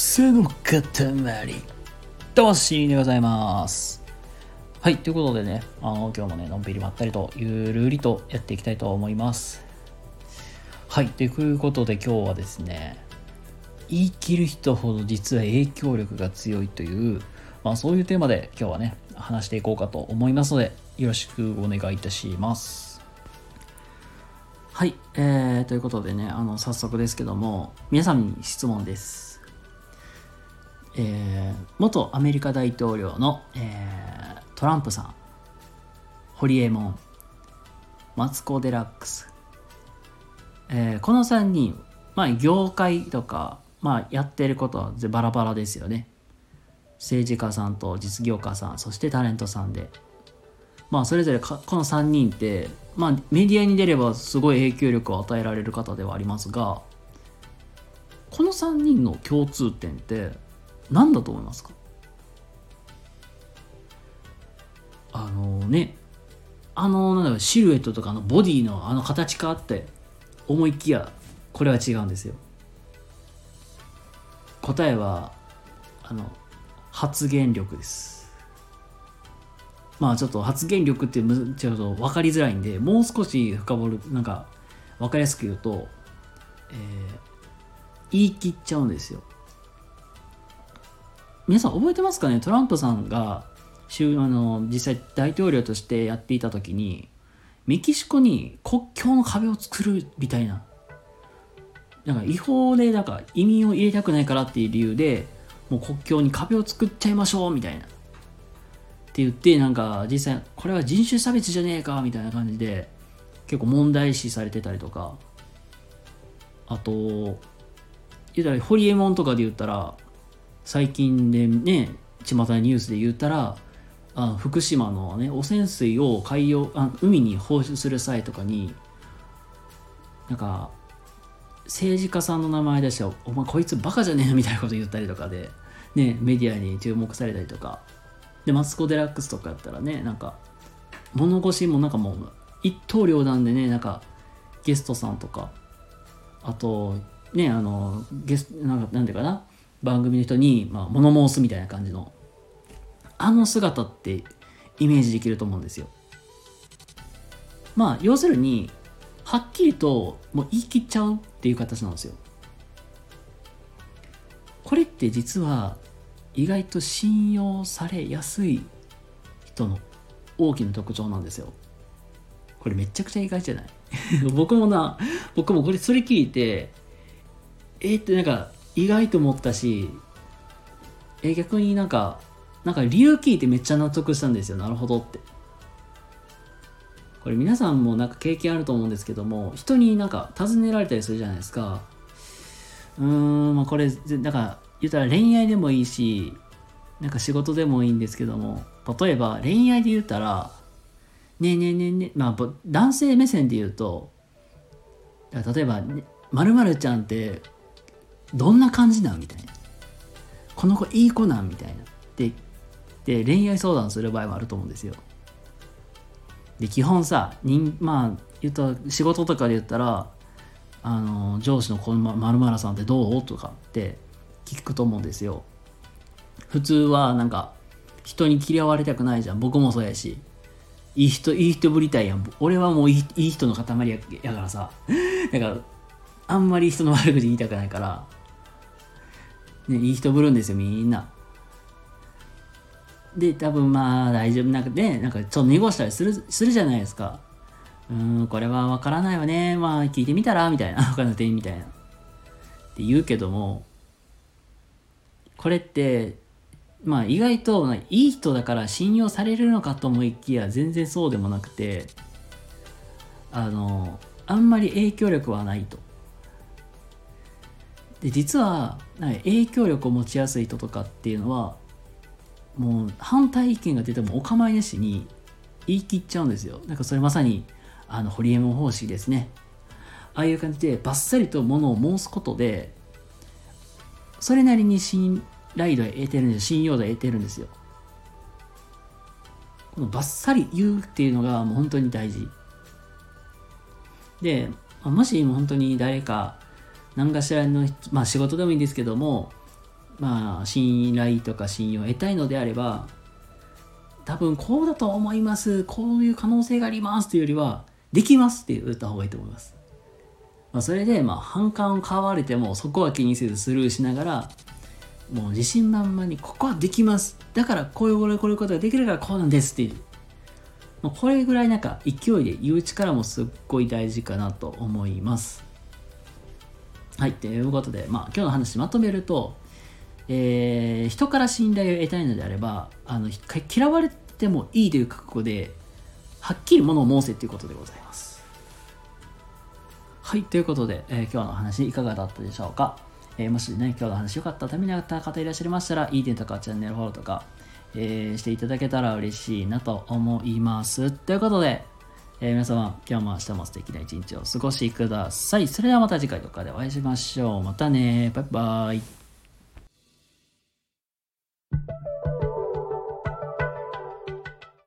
その塊魂でございます。はいということでねあの今日もねのんびりまったりとゆるりとやっていきたいと思います。はいということで今日はですね言い切る人ほど実は影響力が強いという、まあ、そういうテーマで今日はね話していこうかと思いますのでよろしくお願いいたします。はい、えー、ということでねあの早速ですけども皆さんに質問です。えー、元アメリカ大統領の、えー、トランプさん、ホリエモン、マツコ・デラックス、えー、この3人、まあ、業界とか、まあ、やってることはバラバラですよね。政治家さんと実業家さん、そしてタレントさんで。まあ、それぞれこの3人って、まあ、メディアに出ればすごい影響力を与えられる方ではありますが、この3人の共通点って何だと思いますか？あのねあのなんだろシルエットとかのボディのあの形かって思いきやこれは違うんですよ。答えはあの発言力です。まあちょっと発言力ってむちょっと分かりづらいんでもう少し深掘るなんか分かりやすく言うと、えー、言い切っちゃうんですよ。皆さん覚えてますかね？トランプさんがあの実際大統領としてやっていた時にメキシコに国境の壁を作るみたいな。なんか違法でなんか移民を入れたくないからっていう理由でもう国境に壁を作っちゃいましょうみたいな。って言ってなんか実際これは人種差別じゃねえかみたいな感じで結構問題視されてたりとか。あと言ったらホリエモンとかで言ったら最近でね巷のニュースで言ったらあ福島のね汚染水を海洋あ海に放出する際とかになんか政治家さんの名前出して「お前こいつバカじゃねえ」みたいなこと言ったりとかで、ね、メディアに注目されたりとか。でマツコ・デラックスとかやったらねなんか物腰もなんかもう一刀両断でねなんかゲストさんとかあとねあのゲスなんかなんていうかな番組の人に、まあ、物申すみたいな感じのあの姿ってイメージできると思うんですよ。まあ要するにはっきりともう言い切っちゃうっていう形なんですよ。これって実は意外と信用されやすい人の大きな特徴なんですよ。これめちゃくちゃ意外じゃない？僕もな僕もこれそれ聞いてえー、ってなんか意外と思ったし、え逆になんか、なんか理由聞いてめっちゃ納得したんですよ。なるほどって。これ皆さんもなんか経験あると思うんですけども、人になんか尋ねられたりするじゃないですか。うーん、まあこれ、なんか言ったら恋愛でもいいし、なんか仕事でもいいんですけども、例えば恋愛で言ったら、ねえねえねえねえ、まあ男性目線で言うと、例えば、まるちゃんってどんな感じなんみたいな。この子いい子なんみたいな。でで恋愛相談する場合もあると思うんですよ。で基本さ人まあ言うと仕事とかで言ったらあの上司のこのまるまるさんってどう？とかって聞くと思うんですよ。普通はなんか人に嫌われたくないじゃん。僕もそうやし。いい人いい人ぶりたいやん。俺はもういいいい人の塊ややからさ。だからあんまり人の悪口言いたくないから。ね、いい人ぶるんですよ、みんな。で、多分まあ大丈夫なんかね、なんかちょっと濁したりするするじゃないですか。うん、これはわからないわね。まあ聞いてみたらみたいな。他の店員みたいな。って言うけども、これって、まあ意外といい人だから信用されるのかと思いきや全然そうでもなくて、あの、あんまり影響力はないと。で実は影響力を持ちやすい人とかっていうのはもう反対意見が出てもお構いなしに言い切っちゃうんですよ。なんかそれまさにあのホリエモン方式ですね。ああいう感じでバッサリとものを申すことでそれなりに信頼度を得てるんです信用度を得てるんですよ。このバッサリ言うっていうのがもう本当に大事。でもしも本当に誰か何かしらの、まあ、仕事でもいいんですけどもまあ信頼とか信用を得たいのであれば多分こうだと思いますこういう可能性がありますというよりはできますって言った方がいいと思います、まあ、それでまあ反感を買われてもそこは気にせずスルーしながらもう自信満々にここはできます。だからこういうこれこういうことができるからこうなんですっていう。まこれぐらいなんか勢いで言う力もすっごい大事かなと思います。はいということでまあ今日の話まとめるとえー、人から信頼を得たいのであればあの嫌われてもいいという覚悟ではっきりものを申せということでございます。はいということで、えー、今日の話いかがだったでしょうか、えー、もしね今日の話良かったためになった方いらっしゃいましたらいいねとかチャンネルフォローとか、えしていただけたら嬉しいなと思います。ということでえー、皆様、今日も明日も素敵な一日をお過ごしください。それではまた次回とかでお会いしましょう。またね。バイバイ。